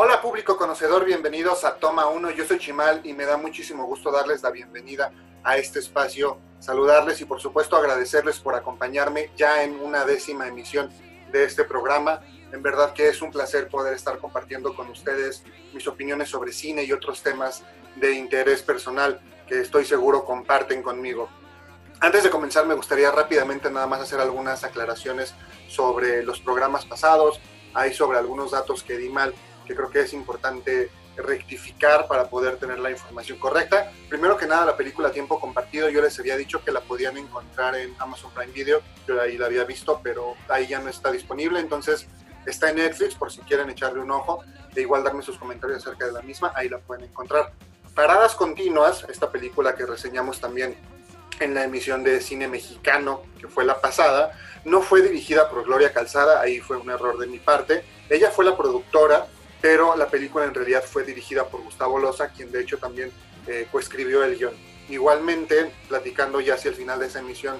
Hola público conocedor, bienvenidos a Toma 1. Yo soy Chimal y me da muchísimo gusto darles la bienvenida a este espacio, saludarles y por supuesto agradecerles por acompañarme ya en una décima emisión de este programa. En verdad que es un placer poder estar compartiendo con ustedes mis opiniones sobre cine y otros temas de interés personal que estoy seguro comparten conmigo. Antes de comenzar me gustaría rápidamente nada más hacer algunas aclaraciones sobre los programas pasados, hay sobre algunos datos que di mal que creo que es importante rectificar para poder tener la información correcta. Primero que nada, la película Tiempo Compartido, yo les había dicho que la podían encontrar en Amazon Prime Video, yo ahí la había visto, pero ahí ya no está disponible, entonces está en Netflix por si quieren echarle un ojo e igual darme sus comentarios acerca de la misma, ahí la pueden encontrar. Paradas Continuas, esta película que reseñamos también en la emisión de cine mexicano, que fue la pasada, no fue dirigida por Gloria Calzada, ahí fue un error de mi parte. Ella fue la productora, pero la película en realidad fue dirigida por Gustavo Loza, quien de hecho también eh, coescribió el guion. Igualmente, platicando ya hacia el final de esa emisión,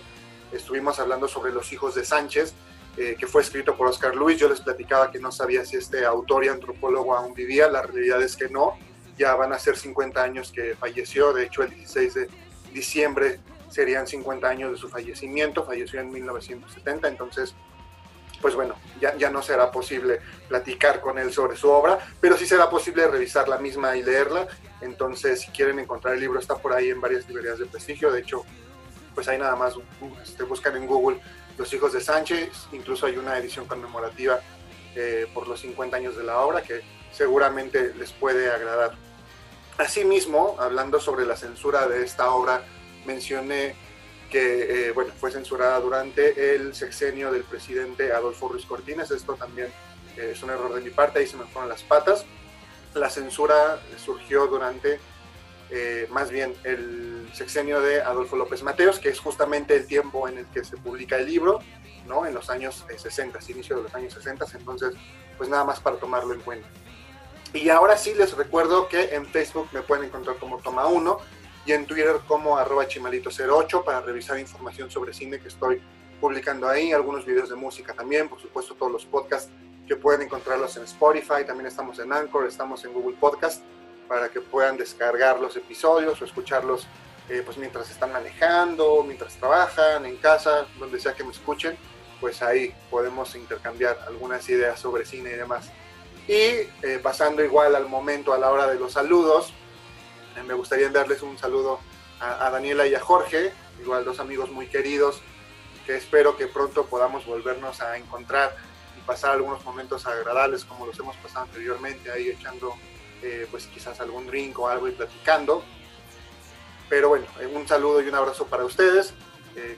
estuvimos hablando sobre Los hijos de Sánchez, eh, que fue escrito por Oscar Luis. Yo les platicaba que no sabía si este autor y antropólogo aún vivía, la realidad es que no. Ya van a ser 50 años que falleció, de hecho el 16 de diciembre serían 50 años de su fallecimiento, falleció en 1970, entonces pues bueno, ya, ya no será posible platicar con él sobre su obra, pero sí será posible revisar la misma y leerla. Entonces, si quieren encontrar el libro, está por ahí en varias librerías de prestigio. De hecho, pues ahí nada más este, buscan en Google Los Hijos de Sánchez. Incluso hay una edición conmemorativa eh, por los 50 años de la obra que seguramente les puede agradar. Asimismo, hablando sobre la censura de esta obra, mencioné que eh, bueno, fue censurada durante el sexenio del presidente Adolfo Ruiz Cortines. Esto también eh, es un error de mi parte, ahí se me fueron las patas. La censura surgió durante eh, más bien el sexenio de Adolfo López Mateos, que es justamente el tiempo en el que se publica el libro, ¿no? en los años 60, inicio de los años 60, entonces pues nada más para tomarlo en cuenta. Y ahora sí les recuerdo que en Facebook me pueden encontrar como Toma 1, y en Twitter como arroba chimalito08 para revisar información sobre cine que estoy publicando ahí, algunos videos de música también, por supuesto todos los podcasts que pueden encontrarlos en Spotify, también estamos en Anchor, estamos en Google Podcast para que puedan descargar los episodios o escucharlos eh, pues mientras están manejando, mientras trabajan, en casa, donde sea que me escuchen, pues ahí podemos intercambiar algunas ideas sobre cine y demás. Y eh, pasando igual al momento, a la hora de los saludos, me gustaría enviarles un saludo a, Daniela y a Jorge, igual dos amigos muy queridos, que espero que pronto podamos volvernos a encontrar y pasar algunos momentos agradables como los hemos pasado anteriormente, ahí echando eh, pues quizás algún drink o algo y platicando. Pero bueno, eh, un saludo y un abrazo para ustedes.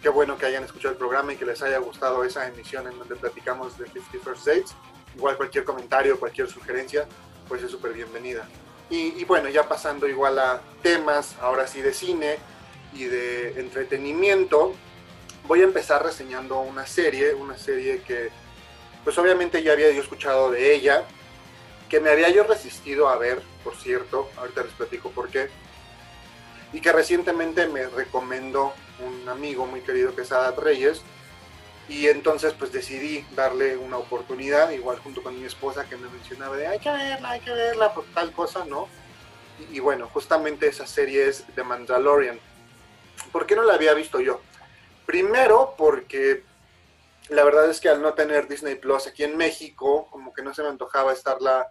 qué bueno que hayan escuchado el programa y que les haya gustado esa emisión en donde platicamos de 50 First Dates. Igual cualquier comentario, cualquier sugerencia, pues es súper bienvenida. Y, bueno, ya pasando igual a temas, ahora sí de cine y de entretenimiento, voy a empezar reseñando una serie, una serie que pues obviamente ya había yo escuchado de ella, que me había yo resistido a ver, por cierto, ahorita les platico por qué, y que recientemente me recomendó un amigo muy querido que es Adat Reyes, y entonces pues decidí darle una oportunidad, igual junto con mi esposa que me mencionaba de hay que verla, hay que verla, por tal cosa, ¿no? Y, bueno, justamente esa serie es The Mandalorian. ¿Por qué no la había visto yo? Primero porque la verdad es que al no tener Disney Plus aquí en México, como que no se me antojaba estarla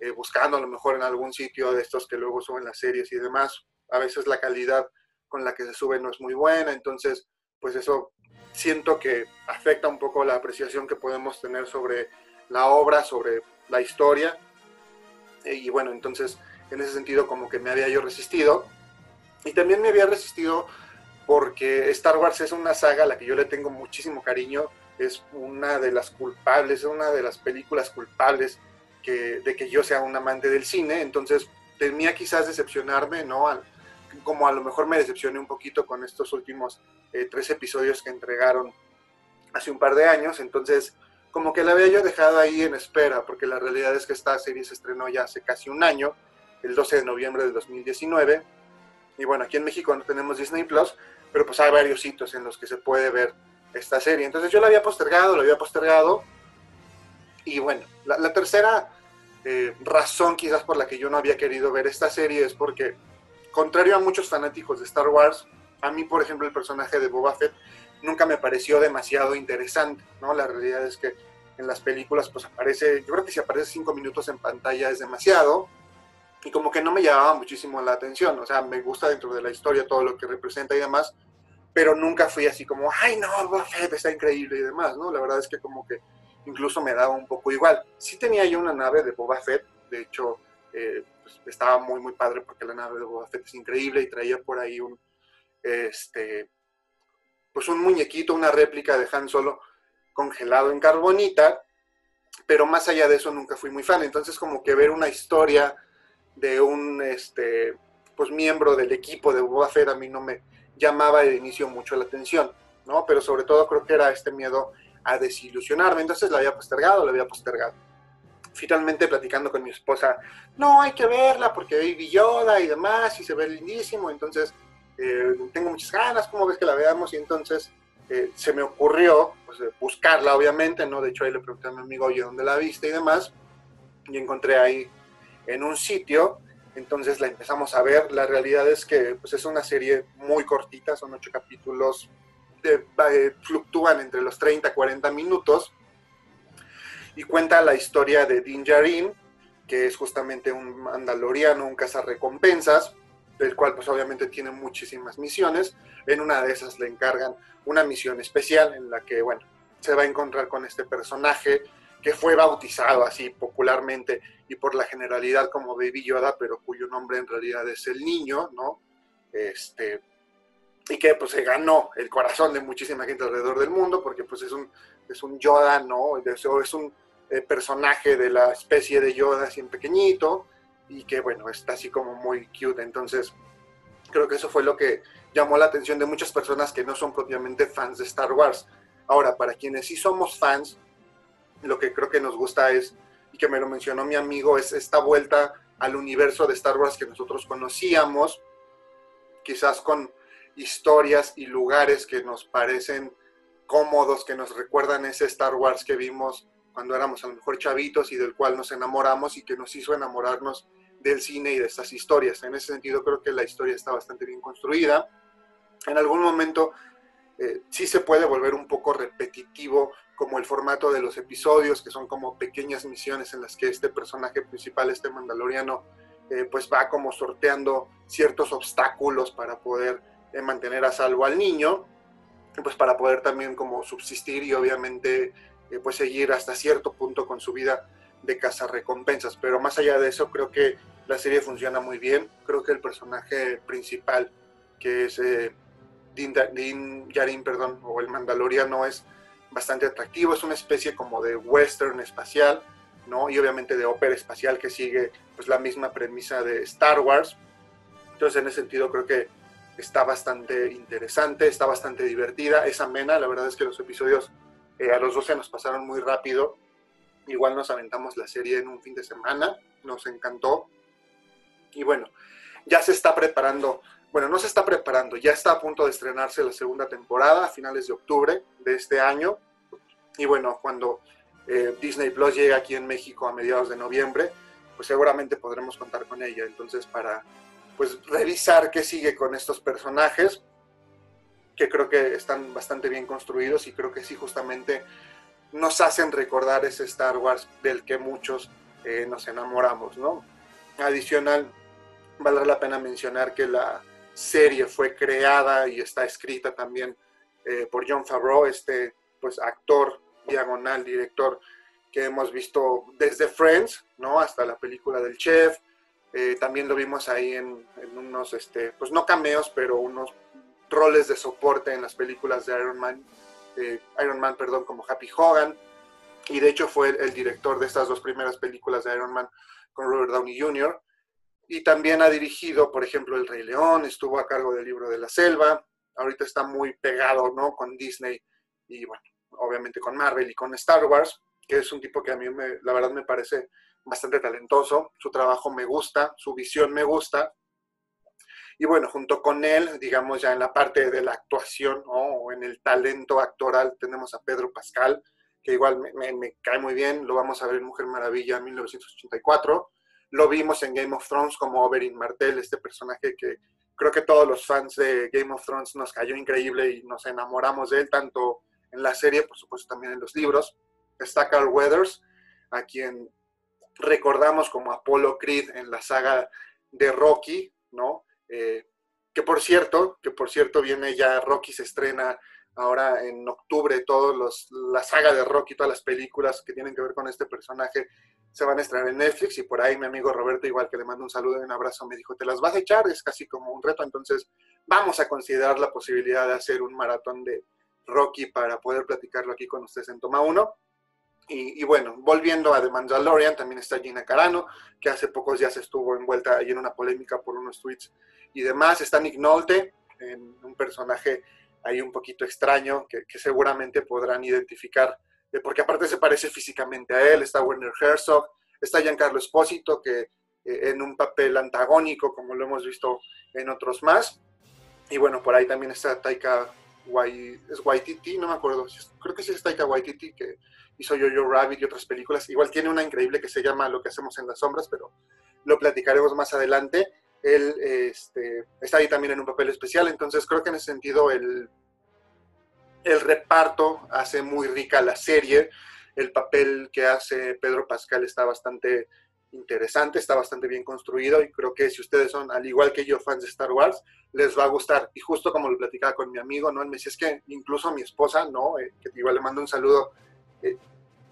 eh, buscando a lo mejor en algún sitio de estos que luego suben las series y demás. A veces la calidad con la que se sube no es muy buena, entonces pues eso siento que afecta un poco la apreciación que podemos tener sobre la obra, sobre la historia. Eh, y bueno, entonces en ese sentido como que me había yo resistido. Y también me había resistido porque Star Wars es una saga a la que yo le tengo muchísimo cariño, es una de las culpables, es una de las películas culpables que, de que yo sea un amante del cine, entonces temía quizás decepcionarme, ¿no? Como a lo mejor me decepcioné un poquito con estos últimos eh, tres episodios que entregaron hace un par de años, entonces como que la había yo dejado ahí en espera, porque la realidad es que esta serie se estrenó ya hace casi un año, el 12 de noviembre del 2019, y bueno, aquí en México no tenemos Disney Plus, pero pues hay varios sitios en los que se puede ver esta serie, entonces yo la había postergado, la había postergado, y bueno, la, la tercera eh, razón quizás por la que yo no había querido ver esta serie es porque, contrario a muchos fanáticos de Star Wars, a mí, por ejemplo, el personaje de Boba Fett nunca me pareció demasiado interesante, ¿no? La realidad es que en las películas pues aparece, yo creo que si aparece cinco minutos en pantalla es demasiado, y como que no me llamaba muchísimo la atención, o sea, me gusta dentro de la historia todo lo que representa y demás, pero nunca fui así como, ay no, Boba Fett está increíble y demás, ¿no? La verdad es que como que incluso me daba un poco igual. Sí tenía yo una nave de Boba Fett, de hecho, eh, pues, estaba muy, muy padre porque la nave de Boba Fett es increíble y traía por ahí un, este, pues un muñequito, una réplica de Han Solo congelado en carbonita, pero más allá de eso nunca fui muy fan. Entonces como que ver una historia de un este, pues miembro del equipo de Boba Fett a mí no me llamaba de inicio mucho la atención, ¿no? Pero sobre todo creo que era este miedo a desilusionarme, entonces la había postergado, la había postergado. Finalmente platicando con mi esposa, no, hay que verla porque Baby Yoda y demás, y se ve lindísimo, entonces eh, tengo muchas ganas, ¿cómo ves que la veamos? Y entonces eh, se me ocurrió pues, buscarla, obviamente, ¿no? De hecho, ahí le pregunté a mi amigo, oye, ¿dónde la viste? Y demás, y encontré ahí en un sitio, entonces la empezamos a ver. La realidad es que pues, es una serie muy cortita, son ocho capítulos, eh, fluctúan entre los 30 40 minutos, y cuenta la historia de Din Djarin, que es justamente un mandaloriano, un cazarrecompensas, del cual pues obviamente tiene muchísimas misiones. En una de esas le encargan una misión especial en la que, bueno, se va a encontrar con este personaje que fue bautizado así popularmente y por la generalidad como Baby Yoda, pero cuyo nombre en realidad es el niño, ¿no? Este, y que pues se ganó el corazón de muchísima gente alrededor del mundo porque pues es un, es un Yoda, ¿no? Es un eh, personaje de la especie de Yoda así en pequeñito, y que bueno, está así como muy cute. Entonces, creo que eso fue lo que llamó la atención de muchas personas que no son propiamente fans de Star Wars. Ahora, para quienes sí somos fans, lo que creo que nos gusta es, y que me lo mencionó mi amigo, es esta vuelta al universo de Star Wars que nosotros conocíamos, quizás con historias y lugares que nos parecen cómodos, que nos recuerdan ese Star Wars que vimos cuando éramos a lo mejor chavitos y del cual nos enamoramos y que nos hizo enamorarnos del cine y de estas historias. En ese sentido creo que la historia está bastante bien construida. En algún momento eh, sí se puede volver un poco repetitivo como el formato de los episodios, que son como pequeñas misiones en las que este personaje principal, este mandaloriano, eh, pues va como sorteando ciertos obstáculos para poder eh, mantener a salvo al niño, pues para poder también como subsistir y obviamente pues seguir hasta cierto punto con su vida de recompensas, Pero más allá de eso, creo que la serie funciona muy bien. Creo que el personaje principal, que es eh, Din, Din perdón, o el Mandaloriano, es bastante atractivo. Es una especie como de western espacial, ¿no? Y obviamente de ópera espacial que sigue pues la misma premisa de Star Wars. Entonces, en ese sentido, creo que está bastante interesante, está bastante divertida, es amena. La verdad es que los episodios eh, a los 12 nos pasaron muy rápido Igual nos aventamos la serie en un fin de semana, nos encantó. Y bueno, ya se está preparando, bueno, no se está preparando, ya está a punto de estrenarse la segunda temporada a finales de octubre de este año. Y bueno, cuando eh, Disney Plus llegue aquí en México a mediados de noviembre, pues seguramente podremos contar con ella. Entonces, para pues revisar qué sigue con estos personajes, que creo que están bastante bien construidos y creo que sí, justamente nos hacen recordar ese Star Wars del que muchos eh, nos enamoramos, ¿no? Adicional, vale la pena mencionar que la serie fue creada y está escrita también eh, por John Favreau, este pues actor diagonal, director que hemos visto desde Friends, ¿no? Hasta la película del chef. Eh, también lo vimos ahí en, unos, este, pues no cameos, pero unos roles de soporte en las películas de Iron Man Iron Man, perdón, como Happy Hogan, y de hecho fue el, director de estas dos primeras películas de Iron Man con Robert Downey Jr., y también ha dirigido, por ejemplo, El Rey León, estuvo a cargo del libro de la selva, ahorita está muy pegado, ¿no? Con Disney y, bueno, obviamente con Marvel y con Star Wars, que es un tipo que a mí, la verdad, me parece bastante talentoso, su trabajo me gusta, su visión me gusta, y bueno, junto con él, digamos ya en la parte de la actuación o en el talento actoral, tenemos a Pedro Pascal, que igual me, cae muy bien, lo vamos a ver en Mujer Maravilla en 1984, lo vimos en Game of Thrones como Oberyn Martell, este personaje que creo que todos los fans de Game of Thrones nos cayó increíble y nos enamoramos de él, tanto en la serie, por supuesto también en los libros. Está Carl Weathers, a quien recordamos como Apollo Creed en la saga de Rocky, ¿no? Eh, que por cierto, que por cierto viene ya Rocky se estrena ahora en octubre, todos los, la saga de Rocky, todas las películas que tienen que ver con este personaje se van a estrenar en Netflix y por ahí mi amigo Roberto, igual que le mando un saludo y un abrazo, me dijo, te las vas a echar, es casi como un reto, entonces vamos a considerar la posibilidad de hacer un maratón de Rocky para poder platicarlo aquí con ustedes en Toma 1. Y, bueno, volviendo a The Mandalorian, también está Gina Carano, que hace pocos días estuvo envuelta ahí en una polémica por unos tweets y demás. Está Nick Nolte, en un personaje ahí un poquito extraño, que, seguramente podrán identificar, porque aparte se parece físicamente a él. Está Werner Herzog, está Giancarlo Espósito, que eh, en un papel antagónico, como lo hemos visto en otros más. Y bueno, por ahí también está Taika Waititi, no me acuerdo, creo que sí es Taika Waititi, que hizo Yo-Yo Rabbit y otras películas. Igual tiene una increíble que se llama Lo que hacemos en las sombras, pero lo platicaremos más adelante. Él este, está ahí también en un papel especial, entonces creo que en ese sentido el, el reparto hace muy rica la serie. El papel que hace Pedro Pascal está bastante interesante, está bastante bien construido y creo que si ustedes son, al igual que yo, fans de Star Wars, les va a gustar. Y justo como lo platicaba con mi amigo, ¿no? Él me decía, es que incluso mi esposa, ¿no? Eh, que igual le mando un saludo,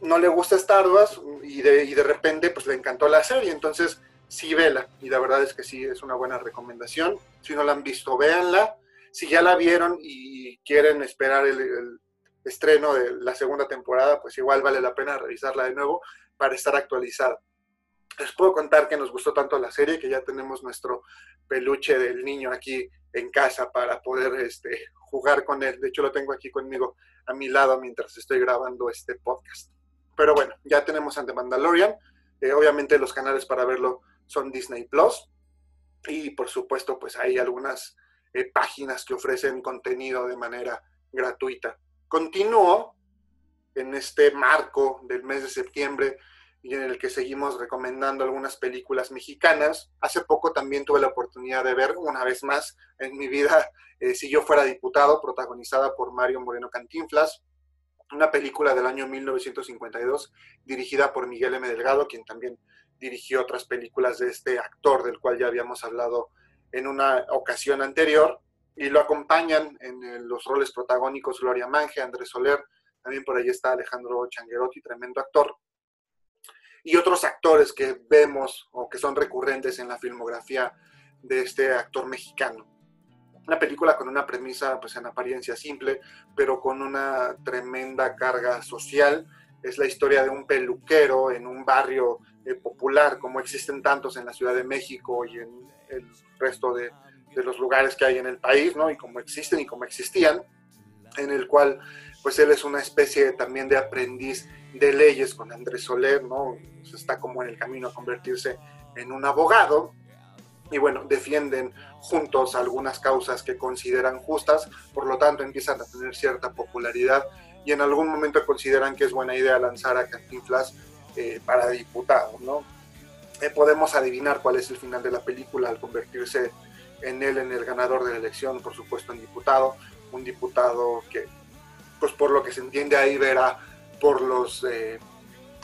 no le gusta Star Wars y de, y de repente pues le encantó la serie, entonces sí vela y la verdad es que sí es una buena recomendación. Si no la han visto, véanla. Si ya la vieron y quieren esperar el, estreno de la segunda temporada, pues igual vale la pena revisarla de nuevo para estar actualizada. Les puedo contar que nos gustó tanto la serie que ya tenemos nuestro peluche del niño aquí en casa para poder este, jugar con él. De hecho, lo tengo aquí conmigo a mi lado mientras estoy grabando este podcast. Pero bueno, ya tenemos ante Mandalorian. Eh, obviamente los canales para verlo son Disney Plus. Y por supuesto, pues hay algunas eh, páginas que ofrecen contenido de manera gratuita. Continúo en este marco del mes de septiembre y en el que seguimos recomendando algunas películas mexicanas. Hace poco también tuve la oportunidad de ver una vez más en mi vida eh, Si yo fuera diputado, protagonizada por Mario Moreno Cantinflas una película del año 1952 dirigida por Miguel M. Delgado, quien también dirigió otras películas de este actor del cual ya habíamos hablado en una ocasión anterior, y lo acompañan en los roles protagónicos Gloria Mange, Andrés Soler, también por ahí está Alejandro Changuerotti, tremendo actor, y otros actores que vemos o que son recurrentes en la filmografía de este actor mexicano. Una película con una premisa, pues en apariencia simple, pero con una tremenda carga social. Es la historia de un peluquero en un barrio eh, popular, como existen tantos en la Ciudad de México y en el resto de, de los lugares que hay en el país, ¿no? Y como existen y como existían, en el cual, pues él es una especie también de aprendiz de leyes con Andrés Soler, ¿no? Pues está como en el camino a convertirse en un abogado y bueno, defienden juntos algunas causas que consideran justas, por lo tanto empiezan a tener cierta popularidad y en algún momento consideran que es buena idea lanzar a Cantinflas eh, para diputado, ¿no? Eh, podemos adivinar cuál es el final de la película al convertirse en él en el ganador de la elección, por supuesto en diputado, un diputado que, pues por lo que se entiende ahí verá por los eh,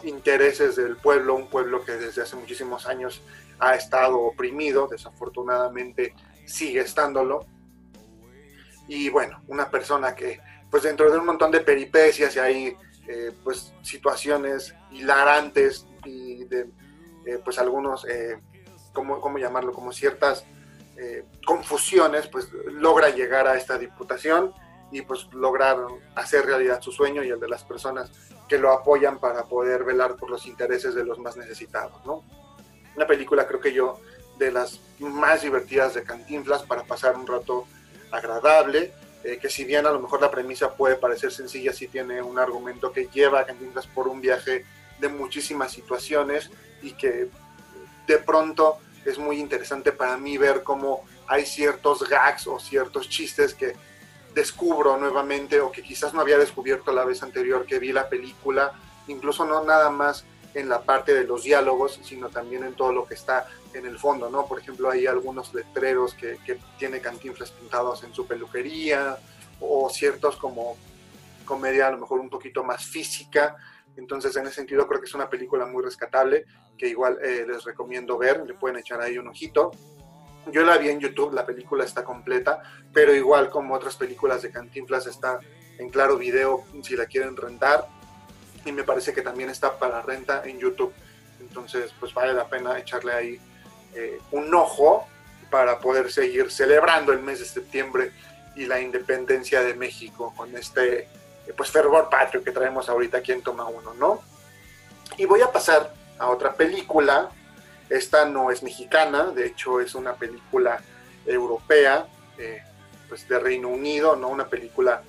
intereses del pueblo, un pueblo que desde hace muchísimos años ha estado oprimido, desafortunadamente sigue estándolo. Y bueno, una persona que pues dentro de un montón de peripecias y hay eh, pues situaciones hilarantes y de eh, pues algunos, eh, ¿cómo, llamarlo? Como ciertas confusiones, pues logra llegar a esta diputación y pues lograr hacer realidad su sueño y el de las personas que lo apoyan para poder velar por los intereses de los más necesitados, ¿no? Una película creo que yo de las más divertidas de Cantinflas para pasar un rato agradable, eh, que si bien a lo mejor la premisa puede parecer sencilla, sí tiene un argumento que lleva a Cantinflas por un viaje de muchísimas situaciones y que de pronto es muy interesante para mí ver cómo hay ciertos gags o ciertos chistes que descubro nuevamente o que quizás no había descubierto la vez anterior que vi la película, incluso no nada más en la parte de los diálogos, sino también en todo lo que está en el fondo, ¿no? Por ejemplo, hay algunos letreros que, que tiene Cantinflas pintados en su peluquería, o ciertos como comedia a lo mejor un poquito más física, entonces en ese sentido creo que es una película muy rescatable, que igual eh, les recomiendo ver, le pueden echar ahí un ojito. Yo la vi en YouTube, la película está completa, pero igual como otras películas de Cantinflas está en claro video si la quieren rentar y me parece que también está para renta en YouTube. Entonces, pues vale la pena echarle ahí eh, un ojo para poder seguir celebrando el mes de septiembre y la independencia de México con este eh, pues fervor patrio que traemos ahorita aquí en Toma Uno, ¿no? Y voy a pasar a otra película. Esta no es mexicana, de hecho es una película europea, eh, pues de Reino Unido, ¿no? Una película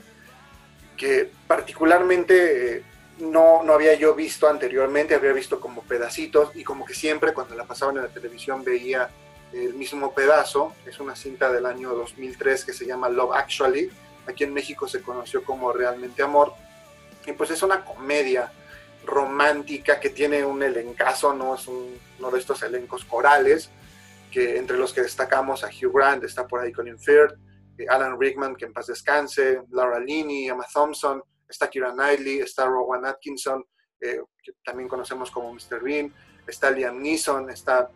que particularmente no, no había yo visto anteriormente, había visto como pedacitos y como que siempre cuando la pasaban en la televisión veía el mismo pedazo. Es una cinta del año 2003 que se llama Love Actually. Aquí en México se conoció como Realmente Amor. Y pues es una comedia romántica que tiene un elencazo, ¿no? Es uno de estos elencos corales, que entre los que destacamos a Hugh Grant, está por ahí Colin Firth, eh, Alan Rickman, que en paz descanse, Laura Linney, Emma Thompson, está Kira Knightley, está Rowan Atkinson, eh, que también conocemos como Mr. Bean, está Liam Neeson, está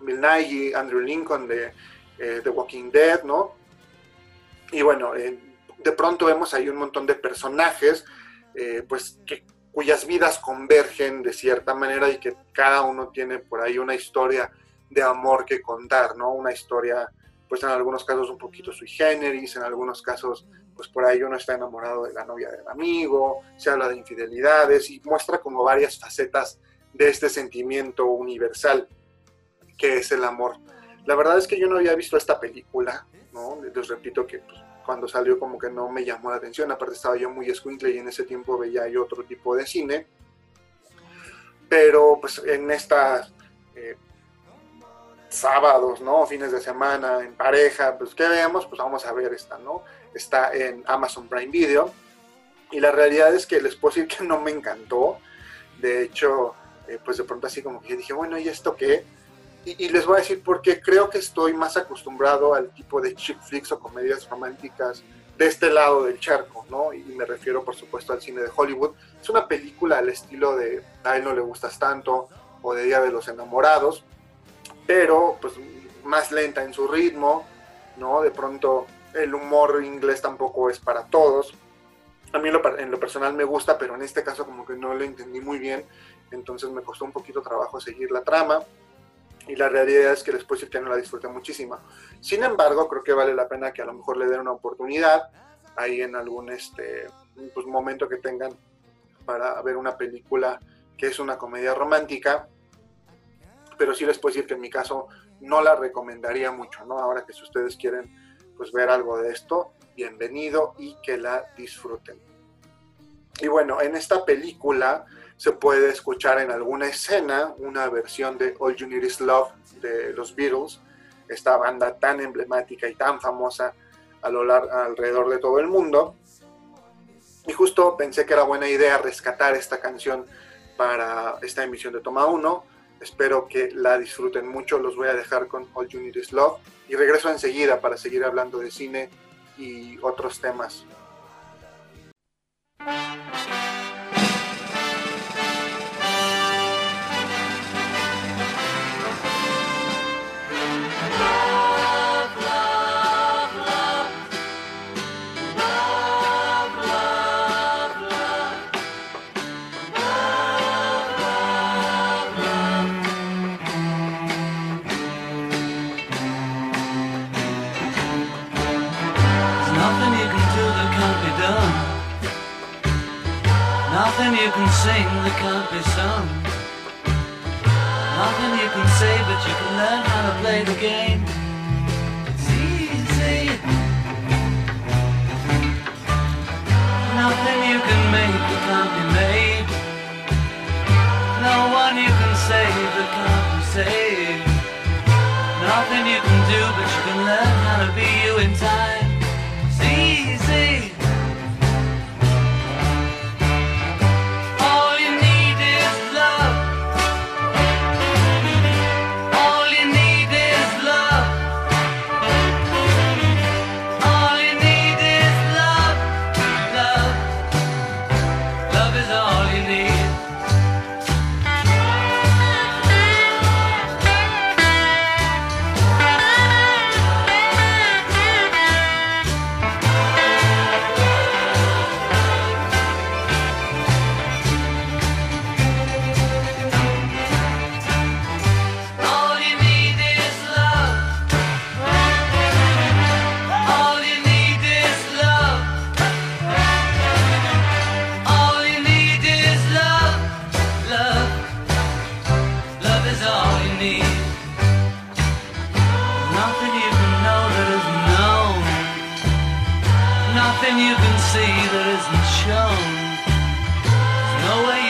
Bill Nighy, Andrew Lincoln de eh, The Walking Dead, ¿no? Y bueno, de pronto vemos ahí un montón de personajes, pues que, cuyas vidas convergen de cierta manera y que cada uno tiene por ahí una historia de amor que contar, ¿no? Una historia, pues en algunos casos un poquito sui generis, en algunos casos pues por ahí uno está enamorado de la novia del amigo, se habla de infidelidades y muestra como varias facetas de este sentimiento universal que es el amor. La verdad es que yo no había visto esta película, ¿no? Les repito que pues, cuando salió como que no me llamó la atención, aparte estaba yo muy escuincle y en ese tiempo veía yo otro tipo de cine, pero pues en estas eh, sábados, ¿no? Fines de semana, en pareja, pues ¿qué veamos? Pues vamos a ver esta, ¿no? está en Amazon Prime Video. Y la realidad es que les puedo decir que no me encantó. De hecho, eh, pues de pronto así como que dije, bueno, ¿y esto qué? Y, les voy a decir porque creo que estoy más acostumbrado al tipo de chick flicks o comedias románticas de este lado del charco, ¿no? Y me refiero, por supuesto, al cine de Hollywood. Es una película al estilo de A él no le gustas tanto o de Día de los Enamorados, pero pues más lenta en su ritmo, ¿no? De pronto el humor inglés tampoco es para todos. A mí en lo, personal me gusta, pero en este caso como que no lo entendí muy bien, entonces me costó un poquito trabajo seguir la trama y la realidad es que el que no la disfruté muchísimo. Sin embargo, creo que vale la pena que a lo mejor le den una oportunidad ahí en algún este, pues, momento que tengan para ver una película que es una comedia romántica, pero sí les puedo decir que en mi caso no la recomendaría mucho, ¿no? Ahora que si ustedes quieren pues ver algo de esto, bienvenido y que la disfruten. Y bueno, en esta película se puede escuchar en alguna escena una versión de All You Need Is Love de los Beatles, esta banda tan emblemática y tan famosa a lo alrededor de todo el mundo. Y justo pensé que era buena idea rescatar esta canción para esta emisión de Toma 1 Espero que la disfruten mucho. Los voy a dejar con All You Need Is Love. Y regreso enseguida para seguir hablando de cine y otros temas. Can't be sung. Nothing you can say, but you can learn how to play the game. you can see that isn't shown. There's no way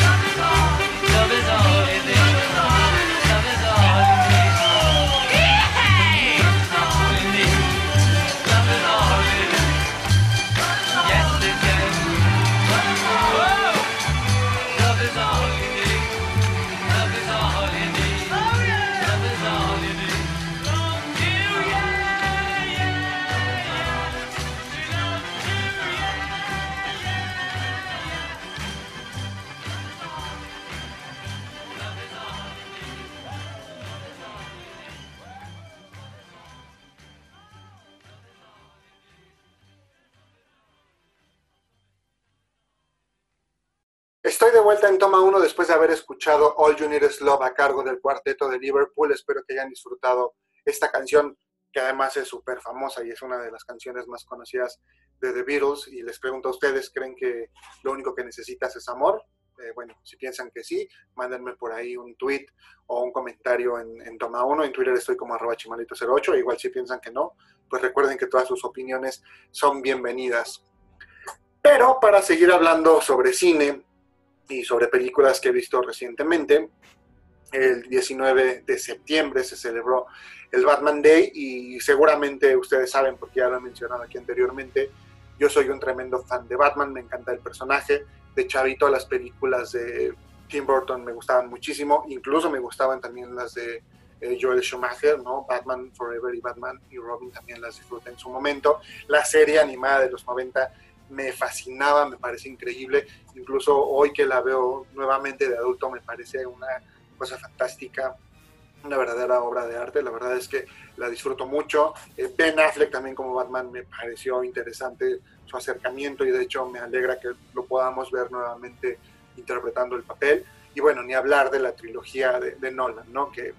Vuelta en toma 1 después de haber escuchado All You Need Is Love a cargo del cuarteto de Liverpool. Espero que hayan disfrutado esta canción, que además es súper famosa y es una de las canciones más conocidas de The Beatles. Y les pregunto a ustedes, ¿creen que lo único que necesitas es amor? Eh, bueno, si piensan que sí, mándenme por ahí un tweet o un comentario en, en toma 1. En Twitter estoy como arroba chimalito08. Igual si piensan que no, pues recuerden que todas sus opiniones son bienvenidas. Pero para seguir hablando sobre cine, y sobre películas que he visto recientemente. El 19 de septiembre se celebró el Batman Day y seguramente ustedes saben, porque ya lo he mencionado aquí anteriormente, yo soy un tremendo fan de Batman, me encanta el personaje. De chavito las películas de Tim Burton me gustaban muchísimo, incluso me gustaban también las de eh, Joel Schumacher, ¿no? Batman Forever y Batman y Robin también las disfruté en su momento. La serie animada de los 90 me fascinaba, me parece increíble. Incluso hoy que la veo nuevamente de adulto me parece una cosa fantástica, una verdadera obra de arte. La verdad es que la disfruto mucho. Eh, ben Affleck también como Batman me pareció interesante su acercamiento y de hecho me alegra que lo podamos ver nuevamente interpretando el papel. Y bueno, ni hablar de la trilogía de, Nolan, ¿no? Que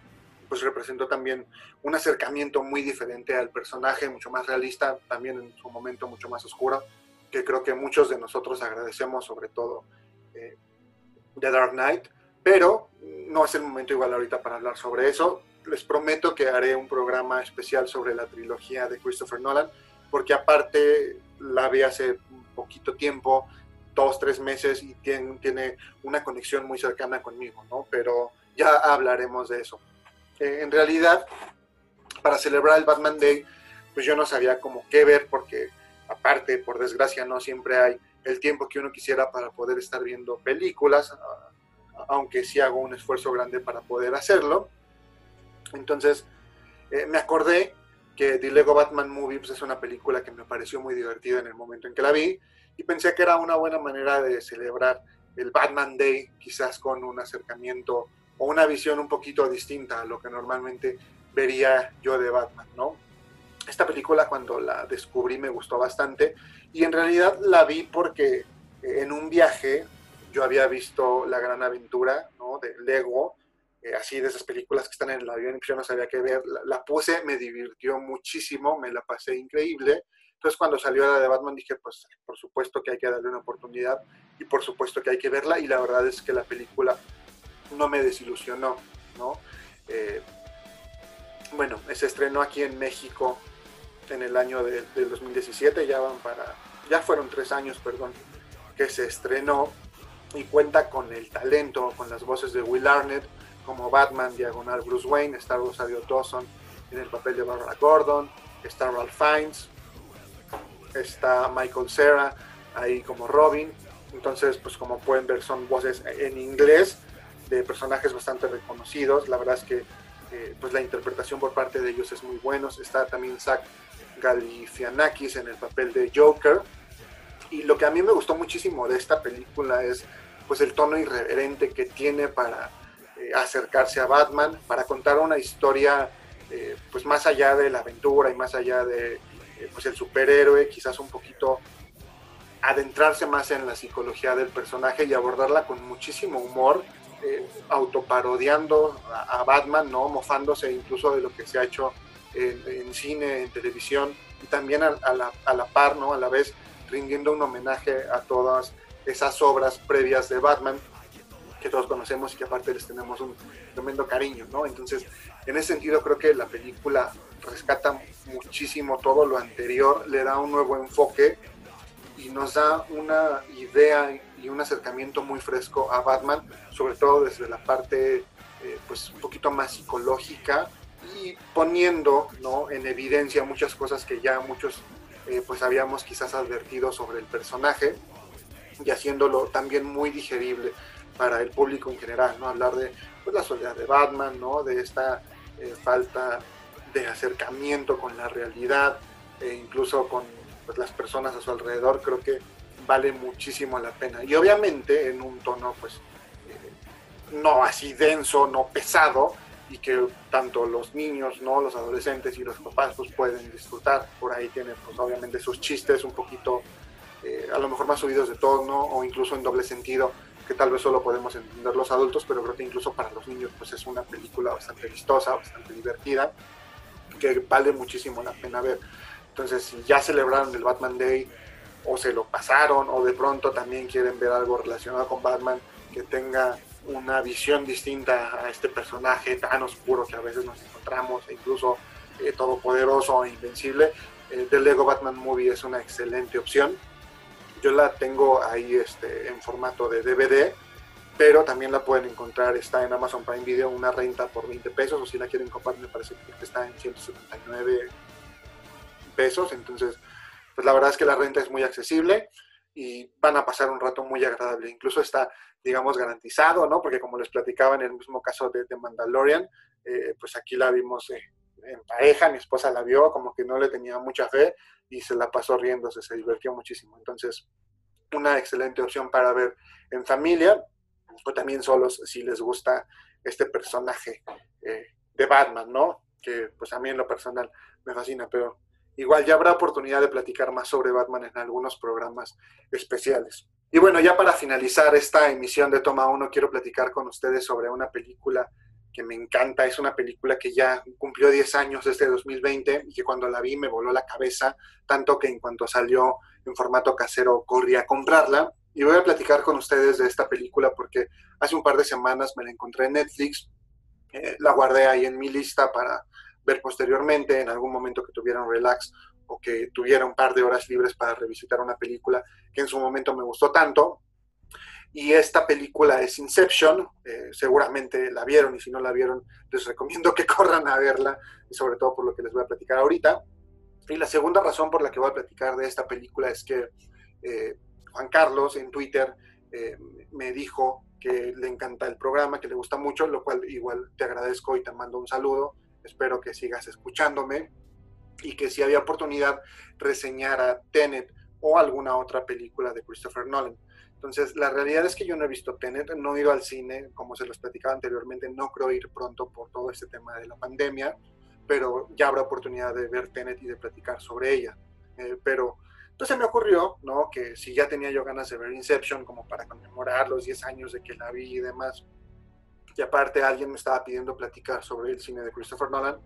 pues representó también un acercamiento muy diferente al personaje, mucho más realista, también en su momento mucho más oscuro que creo que muchos de nosotros agradecemos, sobre todo eh, The Dark Knight, pero no es el momento igual ahorita para hablar sobre eso. Les prometo que haré un programa especial sobre la trilogía de Christopher Nolan, porque aparte la vi hace poquito tiempo, dos, tres meses, y tiene, tiene una conexión muy cercana conmigo, ¿no? Pero ya hablaremos de eso. Eh, en realidad, para celebrar el Batman Day, pues yo no sabía cómo qué ver, porque aparte, por desgracia, no siempre hay el tiempo que uno quisiera para poder estar viendo películas, aunque sí hago un esfuerzo grande para poder hacerlo. Entonces, eh, me acordé que The Lego Batman Movie pues, es una película que me pareció muy divertida en el momento en que la vi y pensé que era una buena manera de celebrar el Batman Day, quizás con un acercamiento o una visión un poquito distinta a lo que normalmente vería yo de Batman, ¿no? Esta película cuando la descubrí me gustó bastante y en realidad la vi porque en un viaje yo había visto La Gran Aventura ¿no? de Lego, eh, así de esas películas que están en el avión y que yo no sabía qué ver, la, la, puse, me divirtió muchísimo, me la pasé increíble. Entonces cuando salió la de Batman dije, pues por supuesto que hay que darle una oportunidad y por supuesto que hay que verla y la verdad es que la película no me desilusionó, ¿no? Eh, bueno, se estrenó aquí en México en el año de, del 2017, ya van para, ya fueron tres años, perdón, que se estrenó y cuenta con el talento, con las voces de Will Arnett como Batman, diagonal Bruce Wayne, está Rosario Dawson en el papel de Barbara Gordon, está Ralph Fiennes, está Michael Cera ahí como Robin, entonces pues como pueden ver son voces en inglés de personajes bastante reconocidos, la verdad es que pues la interpretación por parte de ellos es muy buena, está también Zach Galifianakis en el papel de Joker. Y lo que a mí me gustó muchísimo de esta película es pues el tono irreverente que tiene para eh, acercarse a Batman, para contar una historia eh, pues más allá de la aventura y más allá de eh, pues el superhéroe, quizás un poquito adentrarse más en la psicología del personaje y abordarla con muchísimo humor, autoparodiando a, a, Batman, ¿no? mofándose incluso de lo que se ha hecho en, en cine, en televisión, y también a, a, la, a, la, par, ¿no? A la vez rindiendo un homenaje a todas esas obras previas de Batman que todos conocemos y que aparte les tenemos un tremendo cariño, ¿no? Entonces, en ese sentido creo que la película rescata muchísimo todo lo anterior, le da un nuevo enfoque y nos da una idea y un acercamiento muy fresco a Batman, sobre todo desde la parte eh, pues un poquito más psicológica y poniendo ¿no? en evidencia muchas cosas que ya muchos eh, pues habíamos quizás advertido sobre el personaje y haciéndolo también muy digerible para el público en general, ¿no? Hablar de pues, la soledad de Batman, ¿no? De esta eh, falta de acercamiento con la realidad, e incluso con pues, las personas a su alrededor, creo que vale muchísimo la pena. Y obviamente en un tono, pues, eh, no así denso, no pesado, y que tanto los niños, ¿no? Los adolescentes y los papás, pues, pueden disfrutar. Por ahí tiene, pues, obviamente sus chistes un poquito, eh, a lo mejor más subidos de tono, o incluso en doble sentido, que tal vez solo podemos entender los adultos, pero creo que incluso para los niños, pues, es una película bastante vistosa, bastante divertida, que vale muchísimo la pena ver. Entonces, ya celebraron el Batman Day, o se lo pasaron, o de pronto también quieren ver algo relacionado con Batman que tenga una visión distinta a este personaje tan oscuro que a veces nos encontramos, e incluso eh, todopoderoso e invencible, eh, The Lego Batman Movie es una excelente opción. Yo la tengo ahí este, en formato de DVD, pero también la pueden encontrar, está en Amazon Prime Video, una renta por 20 pesos, o si la quieren comprar, me parece que está en 179 pesos, entonces, pues la verdad es que la renta es muy accesible y van a pasar un rato muy agradable. Incluso está, digamos, garantizado, ¿no? Porque como les platicaba en el mismo caso de, de Mandalorian, eh, pues aquí la vimos eh, en pareja, mi esposa la vio, como que no le tenía mucha fe y se la pasó riéndose, se divirtió muchísimo. Entonces, una excelente opción para ver en familia o también solos si les gusta este personaje eh, de Batman, ¿no? Que pues a mí en lo personal me fascina, pero igual ya habrá oportunidad de platicar más sobre Batman en algunos programas especiales. Y bueno, ya para finalizar esta emisión de Toma 1, quiero platicar con ustedes sobre una película que me encanta. Es una película que ya cumplió 10 años desde 2020 y que cuando la vi me voló la cabeza, tanto que en cuanto salió en formato casero corrí a comprarla. Y voy a platicar con ustedes de esta película porque hace un par de semanas me la encontré en Netflix, eh, la guardé ahí en mi lista para ver posteriormente, en algún momento que tuviera un relax o que tuviera un par de horas libres para revisitar una película que en su momento me gustó tanto. Y esta película es Inception, eh, seguramente la vieron y si no la vieron, les recomiendo que corran a verla, sobre todo por lo que les voy a platicar ahorita. Y la segunda razón por la que voy a platicar de esta película es que eh, Juan Carlos en Twitter eh, me dijo que le encanta el programa, que le gusta mucho, lo cual igual te agradezco y te mando un saludo. Espero que sigas escuchándome y que si había oportunidad reseñara Tenet o alguna otra película de Christopher Nolan. Entonces, la realidad es que yo no he visto Tenet, no he ido al cine, como se los platicaba anteriormente, no creo ir pronto por todo este tema de la pandemia, pero ya habrá oportunidad de ver Tenet y de platicar sobre ella. Eh, pero entonces me ocurrió, ¿no? Que si ya tenía yo ganas de ver Inception como para conmemorar los 10 años de que la vi y demás, y aparte alguien me estaba pidiendo platicar sobre el cine de Christopher Nolan,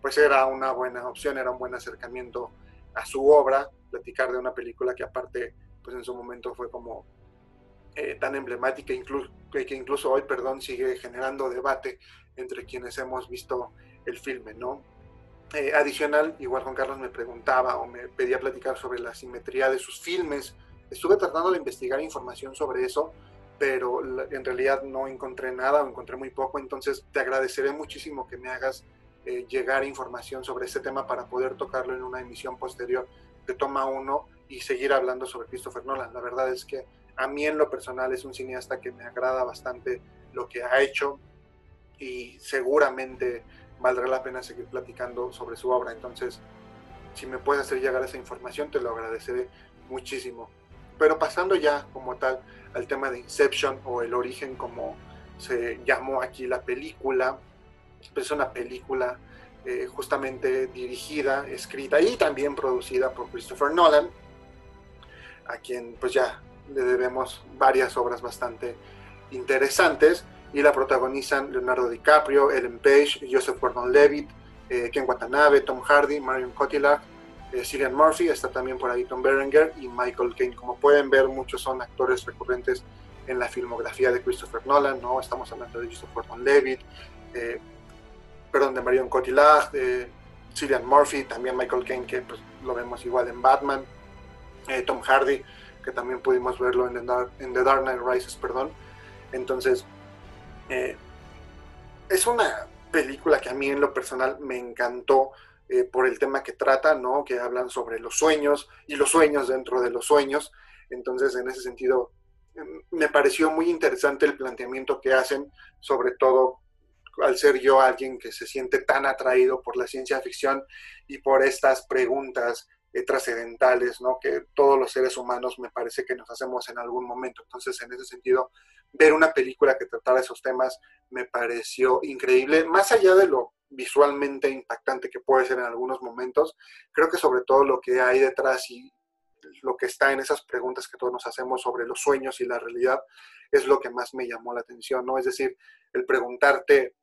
pues era una buena opción, era un buen acercamiento a su obra, platicar de una película que aparte, pues en su momento fue como eh, tan emblemática incluso, que, incluso hoy, perdón, sigue generando debate entre quienes hemos visto el filme, ¿no? Eh, adicional, igual Juan Carlos me preguntaba o me pedía platicar sobre la simetría de sus filmes. Estuve tratando de investigar información sobre eso, pero en realidad no encontré nada o encontré muy poco, entonces te agradeceré muchísimo que me hagas eh, llegar información sobre este tema para poder tocarlo en una emisión posterior de Toma 1 y seguir hablando sobre Christopher Nolan. La verdad es que a mí en lo personal es un cineasta que me agrada bastante lo que ha hecho y seguramente valdrá la pena seguir platicando sobre su obra. Entonces, si me puedes hacer llegar esa información, te lo agradeceré muchísimo. Pero pasando ya como tal al tema de Inception o el origen como se llamó aquí la película, es una película eh, justamente dirigida, escrita y también producida por Christopher Nolan, a quien pues ya le debemos varias obras bastante interesantes y la protagonizan Leonardo DiCaprio, Ellen Page, Joseph Gordon-Levitt, eh, Ken Watanabe, Tom Hardy, Marion Cotillard, eh, Cillian Murphy, está también por ahí Tom Berenger y Michael Caine. Como pueden ver, muchos son actores recurrentes en la filmografía de Christopher Nolan, ¿no? Estamos hablando de Joseph Gordon-Levitt, eh, perdón, de Marion Cotillard, de Cillian Murphy, también Michael Caine, que pues, lo vemos igual en Batman, eh, Tom Hardy, que también pudimos verlo en The Dark, en Knight Rises, perdón. Entonces, eh, es una película que a mí en lo personal me encantó eh, por el tema que trata, ¿no? Que hablan sobre los sueños y los sueños dentro de los sueños. Entonces, en ese sentido, em, me pareció muy interesante el planteamiento que hacen, sobre todo al ser yo alguien que se siente tan atraído por la ciencia ficción y por estas preguntas eh, trascendentales, ¿no? Que todos los seres humanos me parece que nos hacemos en algún momento. Entonces, en ese sentido, ver una película que tratara esos temas me pareció increíble, más allá de lo visualmente impactante que puede ser en algunos momentos, creo que sobre todo lo que hay detrás y lo que está en esas preguntas que todos nos hacemos sobre los sueños y la realidad es lo que más me llamó la atención, ¿no? Es decir, el preguntarte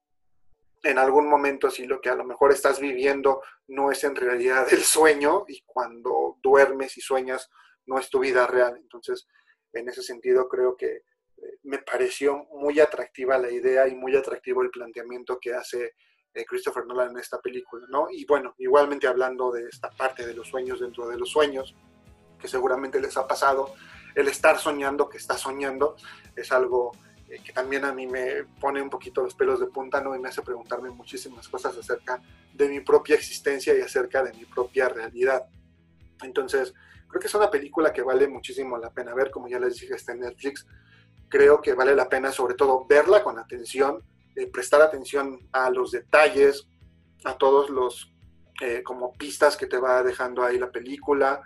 en algún momento si lo que a lo mejor estás viviendo no es en realidad el sueño y cuando duermes y sueñas no es tu vida real. Entonces, en ese sentido creo que eh, me pareció muy atractiva la idea y muy atractivo el planteamiento que hace Christopher Nolan en esta película, ¿no? Y bueno, igualmente hablando de esta parte de los sueños dentro de los sueños, que seguramente les ha pasado, el estar soñando que está soñando es algo eh, que también a mí me pone un poquito los pelos de punta, ¿no? Y me hace preguntarme muchísimas cosas acerca de mi propia existencia y acerca de mi propia realidad. Entonces, creo que es una película que vale muchísimo la pena ver, como ya les dije, está en Netflix. Creo que vale la pena sobre todo verla con atención, prestar atención a los detalles, a todos los eh, como pistas que te va dejando ahí la película,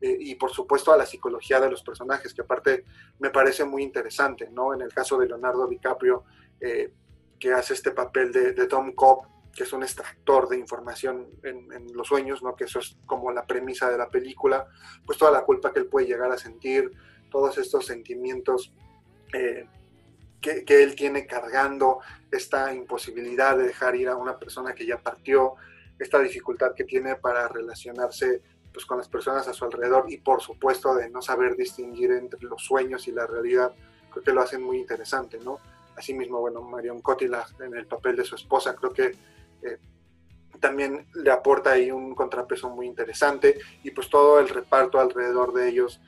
eh, y por supuesto a la psicología de los personajes, que aparte me parece muy interesante, ¿no? En el caso de Leonardo DiCaprio, eh, que hace este papel de, Tom Cobb, que es un extractor de información en, los sueños, ¿no? Que eso es como la premisa de la película, pues toda la culpa que él puede llegar a sentir, todos estos sentimientos eh, que, él tiene cargando, esta imposibilidad de dejar ir a una persona que ya partió, esta dificultad que tiene para relacionarse pues, con las personas a su alrededor y por supuesto de no saber distinguir entre los sueños y la realidad, creo que lo hacen muy interesante, ¿no? Asimismo, bueno, Marion Cotillard en el papel de su esposa, creo que eh, también le aporta ahí un contrapeso muy interesante y pues todo el reparto alrededor de ellos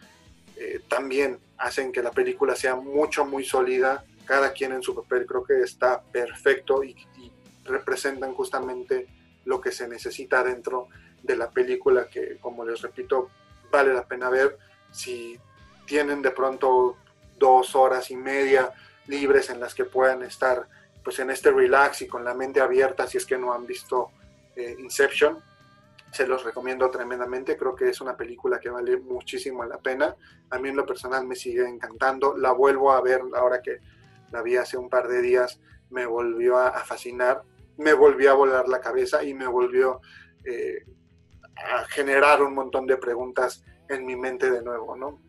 eh, también hacen que la película sea mucho, muy sólida, cada quien en su papel creo que está perfecto y, y representan justamente lo que se necesita dentro de la película que, como les repito, vale la pena ver. Si tienen de pronto dos horas y media libres en las que puedan estar pues en este relax y con la mente abierta si es que no han visto eh, Inception se los recomiendo tremendamente. Creo que es una película que vale muchísimo la pena. A mí en lo personal me sigue encantando. La vuelvo a ver ahora que la vi hace un par de días me volvió a, fascinar me volvió a volar la cabeza y me volvió eh, a generar un montón de preguntas en mi mente de nuevo, ¿no?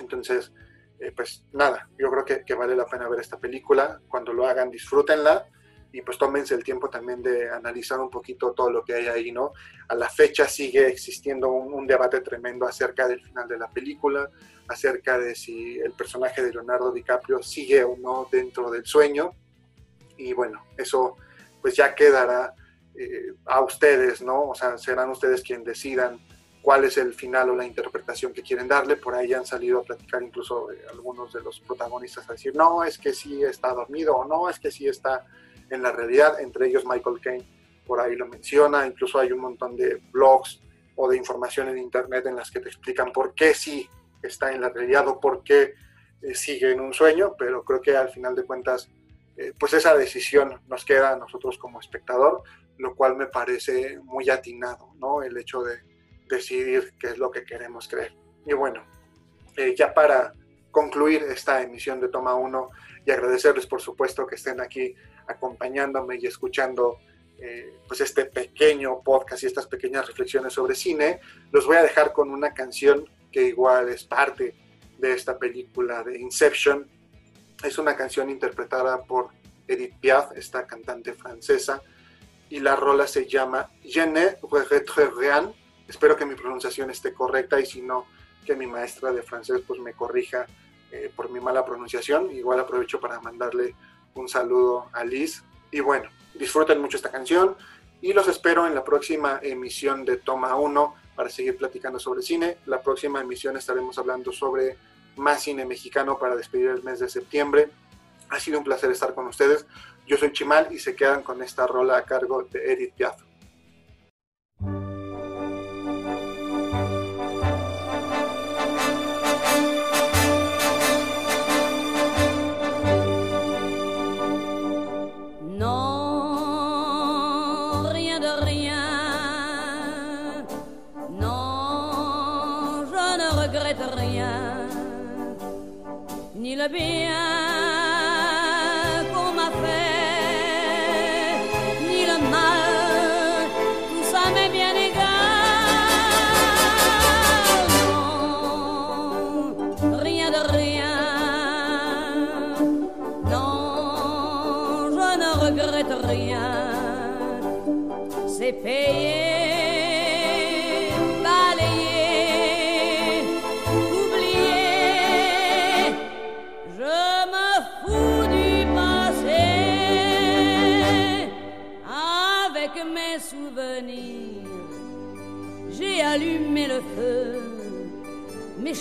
Entonces, eh, pues nada, yo creo que, que, vale la pena ver esta película. Cuando lo hagan, disfrútenla y pues tómense el tiempo también de analizar un poquito todo lo que hay ahí, ¿no? A la fecha sigue existiendo un, un debate tremendo acerca del final de la película, acerca de si el personaje de Leonardo DiCaprio sigue o no dentro del sueño. Y bueno, eso pues ya quedará eh, a ustedes, ¿no? O sea, serán ustedes quienes decidan cuál es el final o la interpretación que quieren darle. Por ahí han salido a platicar incluso eh, algunos de los protagonistas a decir, no, es que sí está dormido o no, es que sí está en la realidad. Entre ellos Michael Caine por ahí lo menciona. Incluso hay un montón de blogs o de información en internet en las que te explican por qué sí está en la realidad o por qué eh, sigue en un sueño, pero creo que al final de cuentas, pues esa decisión nos queda a nosotros como espectador lo cual me parece muy atinado, ¿no? El hecho de decidir qué es lo que queremos creer. Y bueno, eh, ya para concluir esta emisión de Toma 1 y agradecerles por supuesto que estén aquí acompañándome y escuchando eh, pues este pequeño podcast y estas pequeñas reflexiones sobre cine, los voy a dejar con una canción que igual es parte de esta película de Inception. Es una canción interpretada por Edith Piaf, esta cantante francesa, y la rola se llama Je ne rien, Espero que mi pronunciación esté correcta y si no, que mi maestra de francés pues me corrija eh, por mi mala pronunciación. Igual aprovecho para mandarle un saludo a Liz. Y bueno, disfruten mucho esta canción y los espero en la próxima emisión de Toma 1 para seguir platicando sobre cine. La próxima emisión estaremos hablando sobre más cine mexicano para despedir el mes de septiembre. Ha sido un placer estar con ustedes. Yo soy Chimal y se quedan con esta rola a cargo de Edith Piaf. Ni